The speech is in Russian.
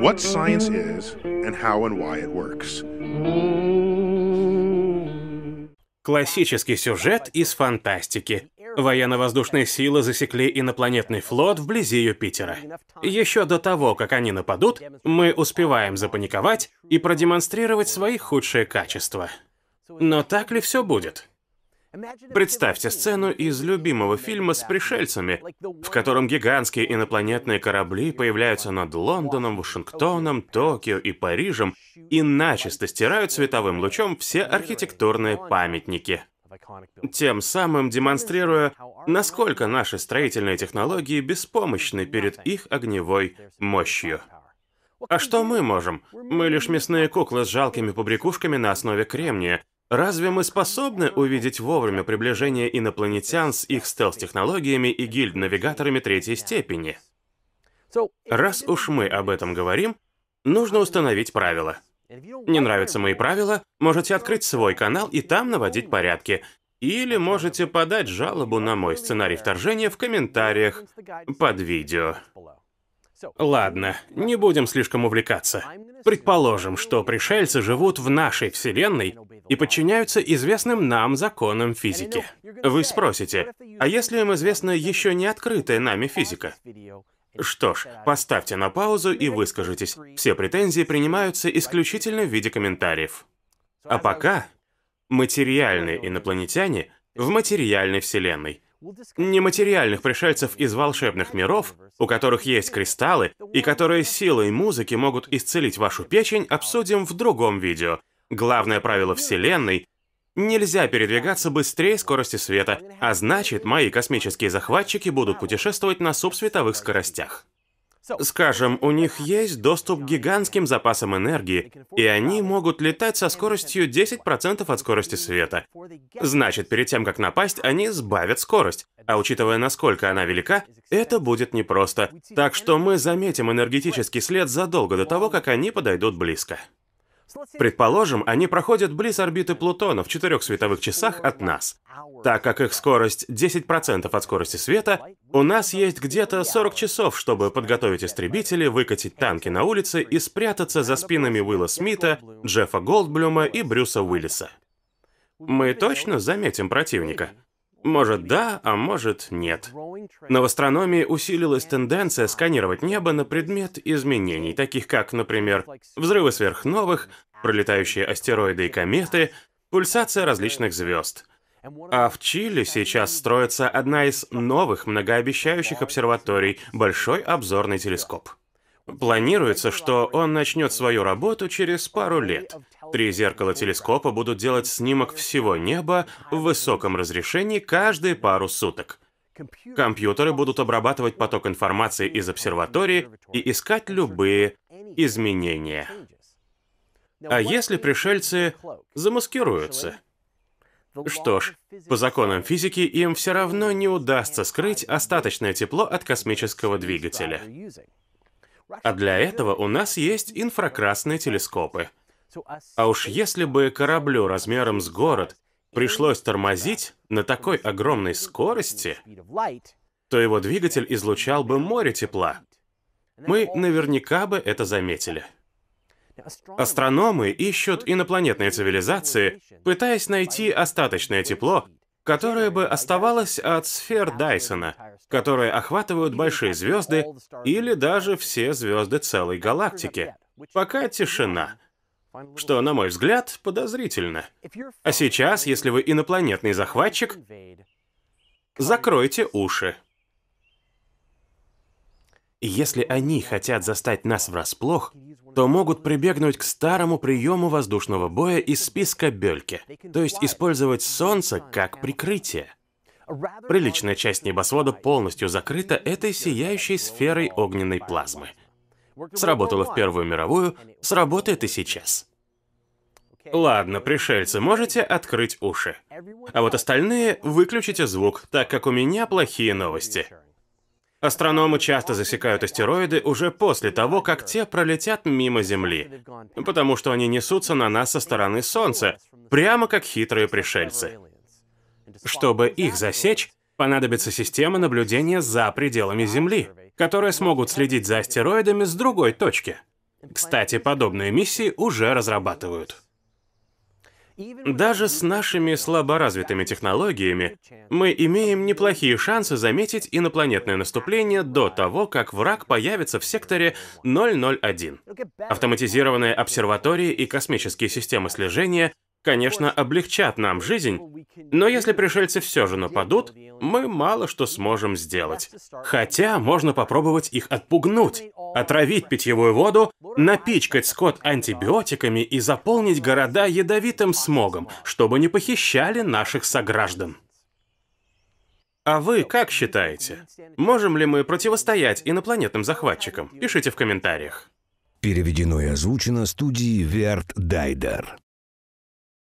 what science is and how and why it works. Классический сюжет из фантастики. Военно-воздушные силы засекли инопланетный флот вблизи Юпитера. Еще до того, как они нападут, мы успеваем запаниковать и продемонстрировать свои худшие качества. Но так ли все будет? Представьте сцену из любимого фильма с пришельцами, в котором гигантские инопланетные корабли появляются над Лондоном, Вашингтоном, Токио и Парижем и начисто стирают световым лучом все архитектурные памятники. Тем самым демонстрируя, насколько наши строительные технологии беспомощны перед их огневой мощью. А что мы можем? Мы лишь мясные куклы с жалкими побрякушками на основе кремния, Разве мы способны увидеть вовремя приближение инопланетян с их стелс-технологиями и гильд-навигаторами третьей степени? Раз уж мы об этом говорим, нужно установить правила. Не нравятся мои правила, можете открыть свой канал и там наводить порядки. Или можете подать жалобу на мой сценарий вторжения в комментариях под видео. Ладно, не будем слишком увлекаться. Предположим, что пришельцы живут в нашей Вселенной и подчиняются известным нам законам физики. Вы спросите, а если им известна еще не открытая нами физика? Что ж, поставьте на паузу и выскажитесь. Все претензии принимаются исключительно в виде комментариев. А пока материальные инопланетяне в материальной Вселенной – нематериальных пришельцев из волшебных миров, у которых есть кристаллы и которые силой музыки могут исцелить вашу печень, обсудим в другом видео. Главное правило Вселенной – нельзя передвигаться быстрее скорости света, а значит, мои космические захватчики будут путешествовать на субсветовых скоростях. Скажем, у них есть доступ к гигантским запасам энергии, и они могут летать со скоростью 10% от скорости света. Значит, перед тем, как напасть, они сбавят скорость. А учитывая, насколько она велика, это будет непросто. Так что мы заметим энергетический след задолго до того, как они подойдут близко. Предположим, они проходят близ орбиты Плутона в четырех световых часах от нас. Так как их скорость 10% от скорости света, у нас есть где-то 40 часов, чтобы подготовить истребители, выкатить танки на улице и спрятаться за спинами Уилла Смита, Джеффа Голдблюма и Брюса Уиллиса. Мы точно заметим противника? Может да, а может нет. Но в астрономии усилилась тенденция сканировать небо на предмет изменений, таких как, например, взрывы сверхновых, пролетающие астероиды и кометы, пульсация различных звезд. А в Чили сейчас строится одна из новых многообещающих обсерваторий – Большой обзорный телескоп. Планируется, что он начнет свою работу через пару лет. Три зеркала телескопа будут делать снимок всего неба в высоком разрешении каждые пару суток. Компьютеры будут обрабатывать поток информации из обсерватории и искать любые изменения. А если пришельцы замаскируются? Что ж, по законам физики им все равно не удастся скрыть остаточное тепло от космического двигателя. А для этого у нас есть инфракрасные телескопы. А уж если бы кораблю размером с город пришлось тормозить на такой огромной скорости, то его двигатель излучал бы море тепла. Мы наверняка бы это заметили. Астрономы ищут инопланетные цивилизации, пытаясь найти остаточное тепло, которое бы оставалось от сфер Дайсона, которые охватывают большие звезды или даже все звезды целой галактики. Пока тишина. Что, на мой взгляд, подозрительно. А сейчас, если вы инопланетный захватчик, закройте уши. Если они хотят застать нас врасплох, то могут прибегнуть к старому приему воздушного боя из списка Бельке, то есть использовать Солнце как прикрытие. Приличная часть небосвода полностью закрыта этой сияющей сферой огненной плазмы. Сработало в Первую мировую, сработает и сейчас. Ладно, пришельцы, можете открыть уши. А вот остальные выключите звук, так как у меня плохие новости. Астрономы часто засекают астероиды уже после того, как те пролетят мимо Земли, потому что они несутся на нас со стороны Солнца, прямо как хитрые пришельцы. Чтобы их засечь, понадобится система наблюдения за пределами Земли, которые смогут следить за астероидами с другой точки. Кстати, подобные миссии уже разрабатывают. Даже с нашими слаборазвитыми технологиями мы имеем неплохие шансы заметить инопланетное наступление до того, как враг появится в секторе 001. Автоматизированные обсерватории и космические системы слежения конечно, облегчат нам жизнь, но если пришельцы все же нападут, мы мало что сможем сделать. Хотя можно попробовать их отпугнуть, отравить питьевую воду, напичкать скот антибиотиками и заполнить города ядовитым смогом, чтобы не похищали наших сограждан. А вы как считаете? Можем ли мы противостоять инопланетным захватчикам? Пишите в комментариях. Переведено и озвучено студией Верт Дайдер.